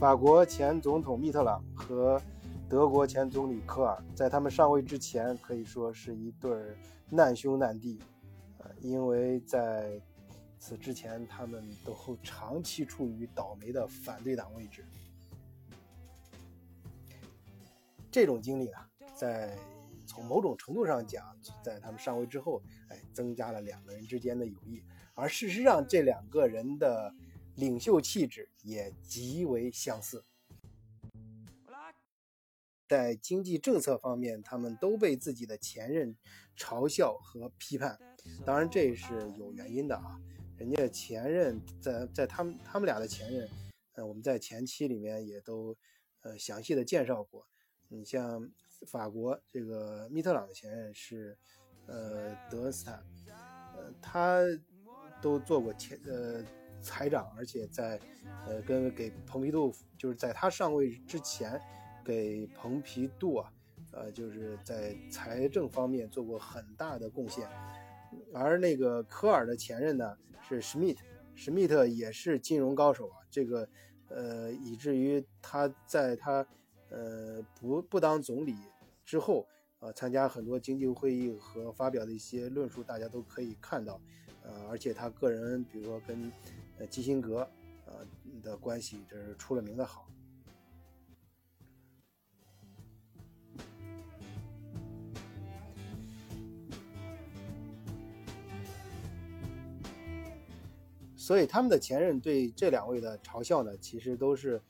法国前总统密特朗和德国前总理科尔在他们上位之前，可以说是一对难兄难弟，呃，因为在此之前，他们都长期处于倒霉的反对党位置。这种经历呢，在从某种程度上讲，在他们上位之后，哎，增加了两个人之间的友谊。而事实上，这两个人的领袖气质也极为相似。在经济政策方面，他们都被自己的前任嘲笑和批判。当然，这是有原因的啊。人家前任在在他们他们俩的前任，呃，我们在前期里面也都呃详细的介绍过。你像法国这个密特朗的前任是呃德恩斯坦，呃，他。都做过前呃财长，而且在呃跟给蓬皮杜就是在他上位之前，给蓬皮杜啊，呃就是在财政方面做过很大的贡献。而那个科尔的前任呢是施密特，施密特也是金融高手啊，这个呃以至于他在他呃不不当总理之后啊，参加很多经济会议和发表的一些论述，大家都可以看到。呃，而且他个人，比如说跟基辛格呃的关系，这是出了名的好。所以他们的前任对这两位的嘲笑呢，其实都是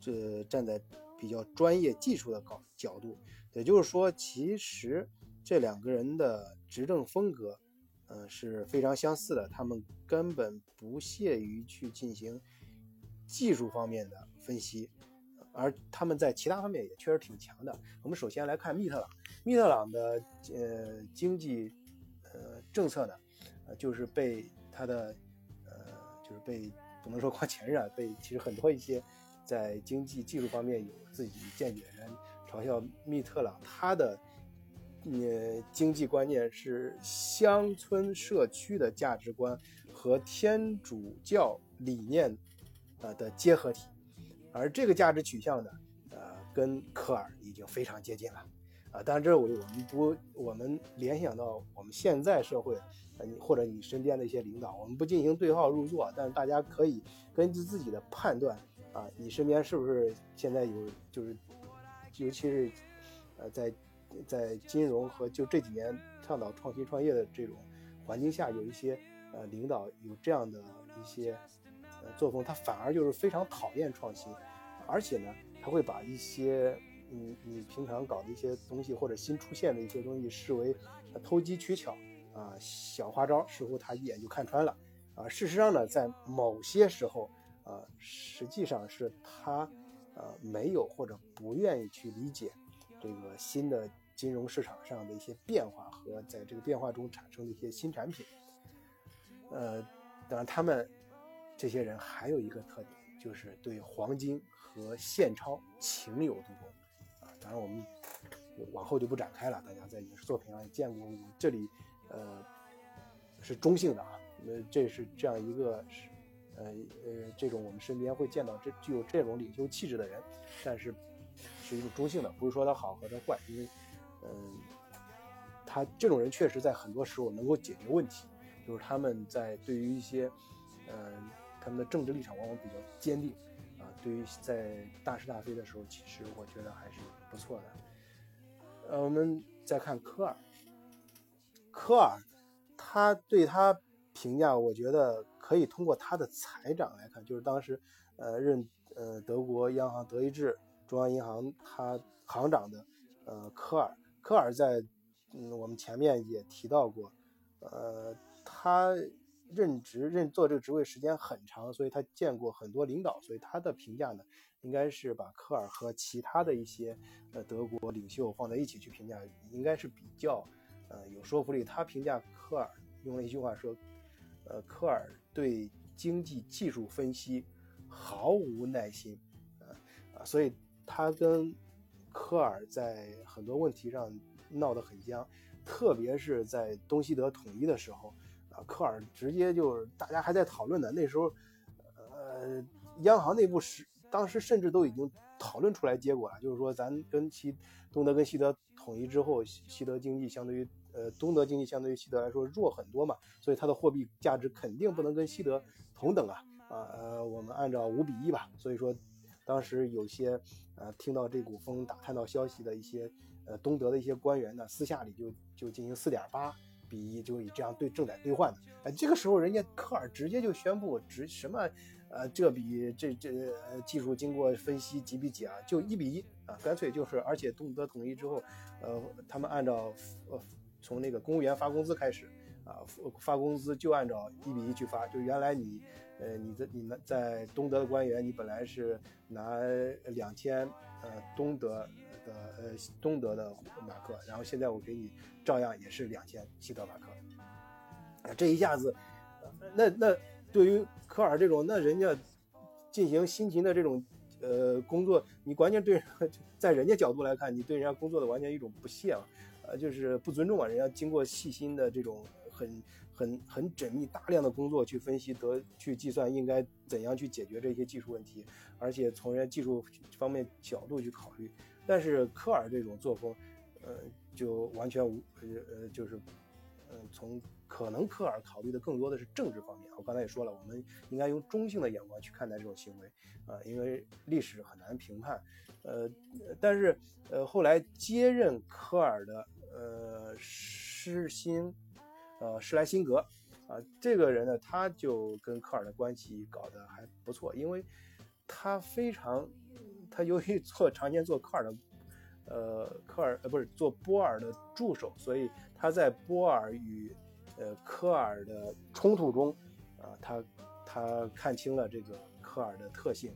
这站在比较专业技术的高角度，也就是说，其实这两个人的执政风格。嗯，是非常相似的。他们根本不屑于去进行技术方面的分析，而他们在其他方面也确实挺强的。我们首先来看密特朗，密特朗的呃经济呃政策呢，呃就是被他的呃就是被不能说光前任啊，被其实很多一些在经济技术方面有自己见解的人嘲笑密特朗他的。呃，经济观念是乡村社区的价值观和天主教理念呃的结合体，而这个价值取向呢，呃，跟科尔已经非常接近了，啊，当然这我我们不我们联想到我们现在社会，呃，你或者你身边的一些领导，我们不进行对号入座，但是大家可以根据自己的判断，啊，你身边是不是现在有就是，尤其是呃在。在金融和就这几年倡导创新创业的这种环境下，有一些呃领导有这样的一些呃作风，他反而就是非常讨厌创新，而且呢，他会把一些嗯你平常搞的一些东西或者新出现的一些东西视为偷机取巧啊小花招，似乎他一眼就看穿了啊。事实上呢，在某些时候啊，实际上是他呃没有或者不愿意去理解这个新的。金融市场上的一些变化和在这个变化中产生的一些新产品，呃，当然他们这些人还有一个特点，就是对黄金和现钞情有独钟啊。当然我们往后就不展开了，大家在影视作品上也见过。我这里呃是中性的啊，那这是这样一个是呃呃这种我们身边会见到这具有这种领袖气质的人，但是是一种中性的，不是说他好或者坏，因为。嗯，他这种人确实在很多时候能够解决问题，就是他们在对于一些，嗯，他们的政治立场往往比较坚定，啊，对于在大是大非的时候，其实我觉得还是不错的。呃，我们再看科尔，科尔，他对他评价，我觉得可以通过他的财长来看，就是当时，呃，任呃德国央行德意志中央银行他行长的，呃，科尔。科尔在，嗯，我们前面也提到过，呃，他任职任做这个职位时间很长，所以他见过很多领导，所以他的评价呢，应该是把科尔和其他的一些呃德国领袖放在一起去评价，应该是比较呃有说服力。他评价科尔用了一句话说，呃，科尔对经济技术分析毫无耐心，啊啊，所以他跟。科尔在很多问题上闹得很僵，特别是在东西德统一的时候，啊，科尔直接就是大家还在讨论呢。那时候，呃，央行内部是当时甚至都已经讨论出来结果了，就是说咱跟西东德跟西德统一之后，西德经济相对于呃东德经济相对于西德来说弱很多嘛，所以它的货币价值肯定不能跟西德同等啊啊呃我们按照五比一吧，所以说当时有些呃听到这股风打探到消息的一些呃东德的一些官员呢，私下里就就进行四点八。比一就以这样对正在兑换的，哎，这个时候人家科尔直接就宣布直什么，呃，这笔这这呃技术经过分析几比几啊，就一比一啊，干脆就是，而且东德统一之后，呃，他们按照呃从那个公务员发工资开始啊，发工资就按照一比一去发，就原来你呃你在你们在东德的官员，你本来是拿两千呃东德。的呃东德的马克，然后现在我给你照样也是两千西德马克，啊，这一下子，那那对于科尔这种，那人家进行辛勤的这种呃工作，你完全对在人家角度来看，你对人家工作的完全一种不屑啊，呃，就是不尊重啊，人家经过细心的这种很很很缜密大量的工作去分析得去计算应该怎样去解决这些技术问题，而且从人家技术方面角度去考虑。但是科尔这种作风，呃，就完全无，呃呃，就是，嗯，从可能科尔考虑的更多的是政治方面。我刚才也说了，我们应该用中性的眼光去看待这种行为，啊，因为历史很难评判，呃，但是呃，后来接任科尔的呃施辛，呃施莱辛格，啊，这个人呢，他就跟科尔的关系搞得还不错，因为他非常。他由于做常年做科尔的，呃，科尔呃不是做波尔的助手，所以他在波尔与呃科尔的冲突中，啊，他他看清了这个科尔的特性，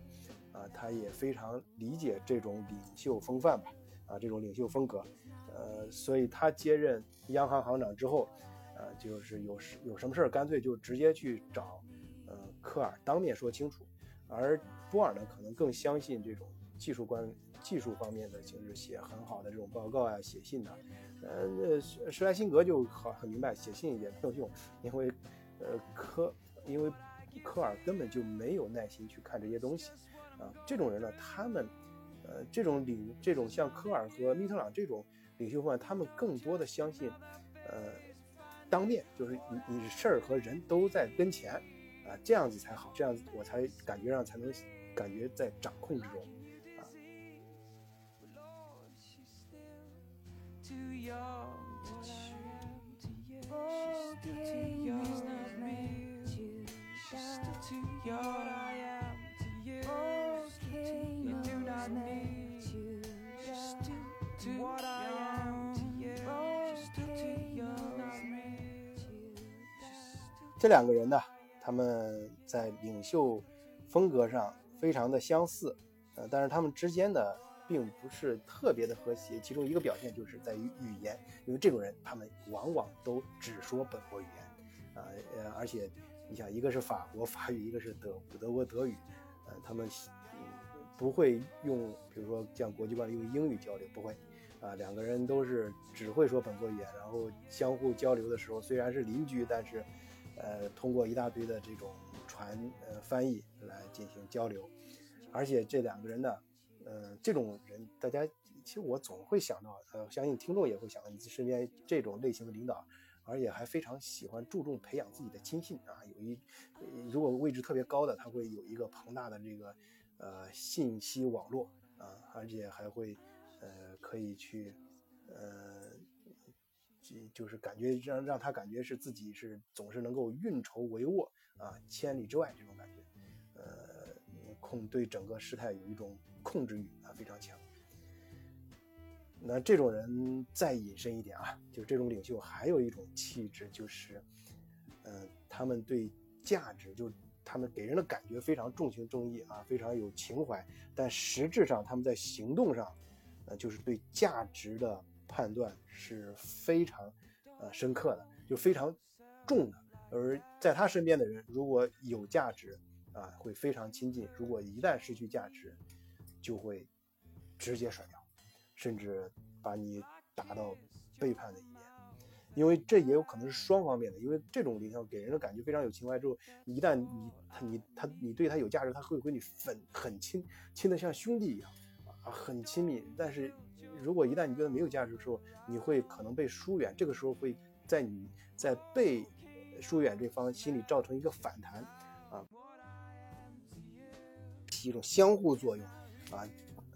啊，他也非常理解这种领袖风范吧，啊，这种领袖风格，呃，所以他接任央行行长之后，呃，就是有事有什么事儿，干脆就直接去找呃科尔当面说清楚，而波尔呢，可能更相信这种。技术关技术方面的就是写很好的这种报告啊，写信的，呃，施施莱辛格就好很明白，写信也没有用，因为，呃，科因为科尔根本就没有耐心去看这些东西，啊，这种人呢，他们，呃，这种领这种像科尔和密特朗这种领袖们，他们更多的相信，呃，当面就是你你事儿和人都在跟前，啊，这样子才好，这样子我才感觉上才能感觉在掌控之中。这两个人呢，他们在领袖风格上非常的相似，呃，但是他们之间的。并不是特别的和谐，其中一个表现就是在于语言，因为这种人他们往往都只说本国语言，啊呃，而且你想，一个是法国法语，一个是德德国德语，呃，他们不会用，比如说像国际惯用英语交流，不会，啊，两个人都是只会说本国语言，然后相互交流的时候虽然是邻居，但是，呃，通过一大堆的这种传呃翻译来进行交流，而且这两个人呢。呃，这种人，大家其实我总会想到，呃，相信听众也会想到，你身边这种类型的领导，而且还非常喜欢注重培养自己的亲信啊。有一，如果位置特别高的，他会有一个庞大的这个呃信息网络啊，而且还会呃可以去呃，就是感觉让让他感觉是自己是总是能够运筹帷幄啊，千里之外这种感觉，呃，控对整个事态有一种。控制欲啊非常强，那这种人再引申一点啊，就是这种领袖还有一种气质，就是，呃，他们对价值，就他们给人的感觉非常重情重义啊，非常有情怀，但实质上他们在行动上，呃，就是对价值的判断是非常呃深刻的，就非常重的。而在他身边的人，如果有价值啊，会非常亲近；如果一旦失去价值，就会直接甩掉，甚至把你打到背叛的一面。因为这也有可能是双方面的，因为这种领袖给人的感觉非常有情怀，之后一旦你他你他你对他有价值，他会跟你很很亲，亲的像兄弟一样啊，很亲密。但是如果一旦你觉得没有价值的时候，你会可能被疏远，这个时候会在你在被疏远这方心里造成一个反弹啊，一种相互作用啊，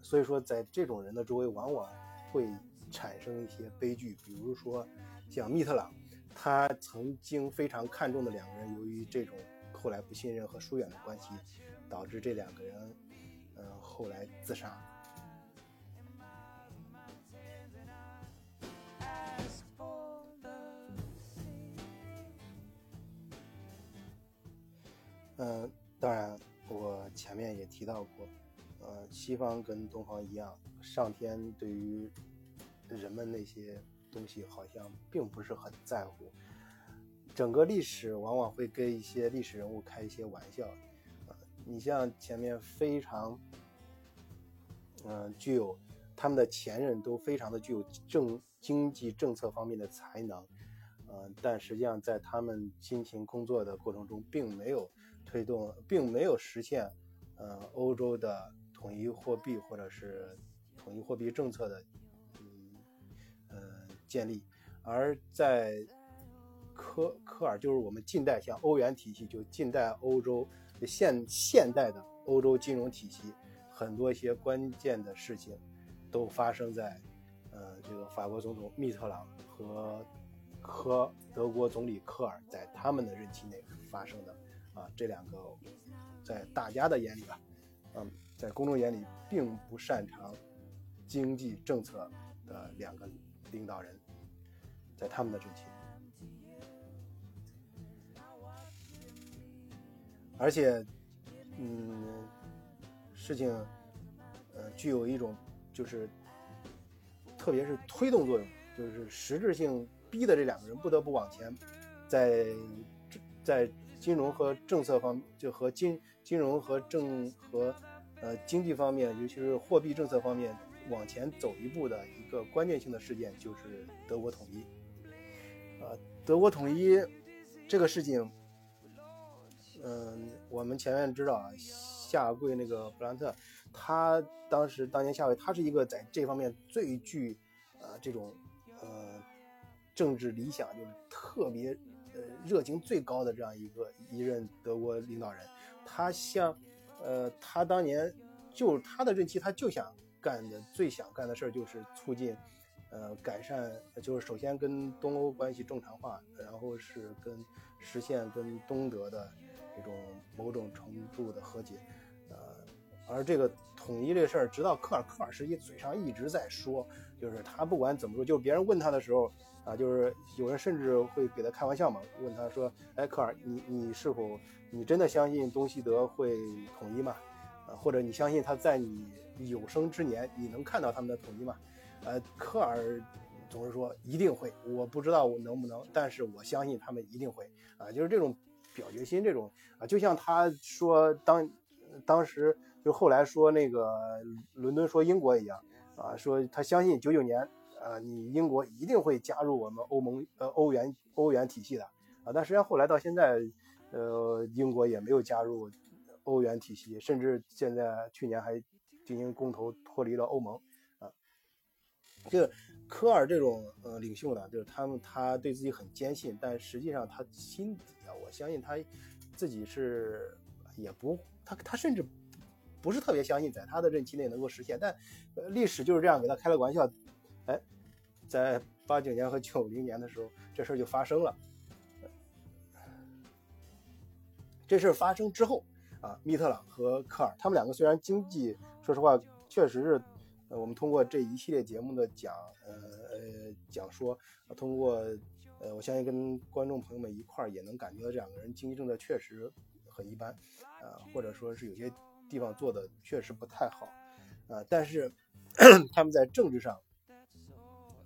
所以说在这种人的周围往往会产生一些悲剧，比如说。像密特朗，他曾经非常看重的两个人，由于这种后来不信任和疏远的关系，导致这两个人，嗯，后来自杀。嗯，当然，我前面也提到过，呃，西方跟东方一样，上天对于人们那些。东西好像并不是很在乎，整个历史往往会跟一些历史人物开一些玩笑，啊，你像前面非常，嗯，具有他们的前任都非常的具有政经济政策方面的才能，嗯，但实际上在他们辛勤工作的过程中，并没有推动，并没有实现，呃，欧洲的统一货币或者是统一货币政策的。嗯，呃建立，而在科科尔就是我们近代像欧元体系，就近代欧洲现现代的欧洲金融体系，很多一些关键的事情都发生在呃这个法国总统密特朗和科德国总理科尔在他们的任期内发生的啊这两个在大家的眼里吧，嗯，在公众眼里并不擅长经济政策的两个。领导人，在他们的任期，而且，嗯，事情，呃，具有一种就是，特别是推动作用，就是实质性逼的这两个人不得不往前，在在金融和政策方，就和金金融和政和呃经济方面，尤其是货币政策方面。往前走一步的一个关键性的事件就是德国统一。呃，德国统一这个事情，嗯，我们前面知道啊，下跪那个布兰特，他当时当年下跪，他是一个在这方面最具呃这种呃政治理想，就是特别热情最高的这样一个一任德国领导人。他像呃他当年就他的任期，他就想。干的最想干的事儿就是促进，呃，改善，就是首先跟东欧关系正常化，然后是跟实现跟东德的这种某种程度的和解，呃，而这个统一这事儿，直到科尔科尔时期，嘴上一直在说，就是他不管怎么说，就别人问他的时候，啊，就是有人甚至会给他开玩笑嘛，问他说，哎，科尔，你你是否你真的相信东西德会统一吗？啊，或者你相信他在你。有生之年，你能看到他们的统一吗？呃，科尔总是说一定会，我不知道我能不能，但是我相信他们一定会啊，就是这种表决心，这种啊，就像他说当当时就后来说那个伦敦说英国一样啊，说他相信九九年啊，你英国一定会加入我们欧盟呃欧元欧元体系的啊，但实际上后来到现在，呃，英国也没有加入欧元体系，甚至现在去年还。进行公投脱离了欧盟，啊，这科尔这种呃领袖呢，就是他们他对自己很坚信，但实际上他心底啊，我相信他自己是也不他他甚至不是特别相信在他的任期内能够实现，但历史就是这样给他开了个玩笑，哎，在八九年和九零年的时候，这事儿就发生了，这事儿发生之后啊，密特朗和科尔他们两个虽然经济说实话，确实是，呃，我们通过这一系列节目的讲，呃呃讲说，通过，呃，我相信跟观众朋友们一块儿也能感觉到这两个人经济政策确实很一般，啊，或者说是有些地方做的确实不太好，啊，但是 他们在政治上，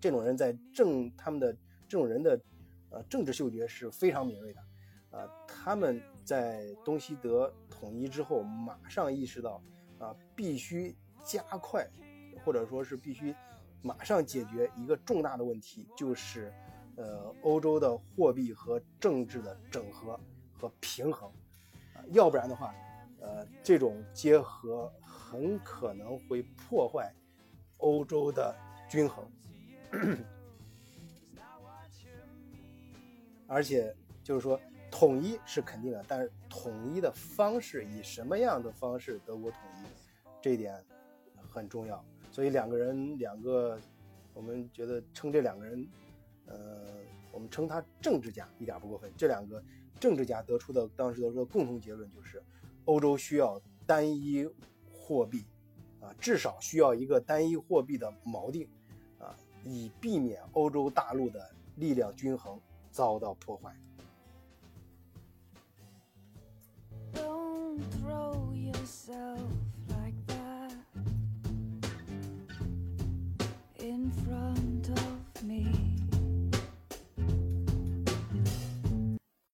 这种人在政，他们的这种人的，呃，政治嗅觉是非常敏锐的，啊，他们在东西德统一之后，马上意识到。啊，必须加快，或者说是必须马上解决一个重大的问题，就是呃欧洲的货币和政治的整合和平衡啊，要不然的话，呃，这种结合很可能会破坏欧洲的均衡，而且就是说统一是肯定的，但是统一的方式以什么样的方式德国统一，这一点很重要。所以两个人，两个，我们觉得称这两个人，呃，我们称他政治家一点不过分。这两个政治家得出的当时得出的共同结论就是，欧洲需要单一货币，啊，至少需要一个单一货币的锚定，啊，以避免欧洲大陆的力量均衡遭到破坏。in front of me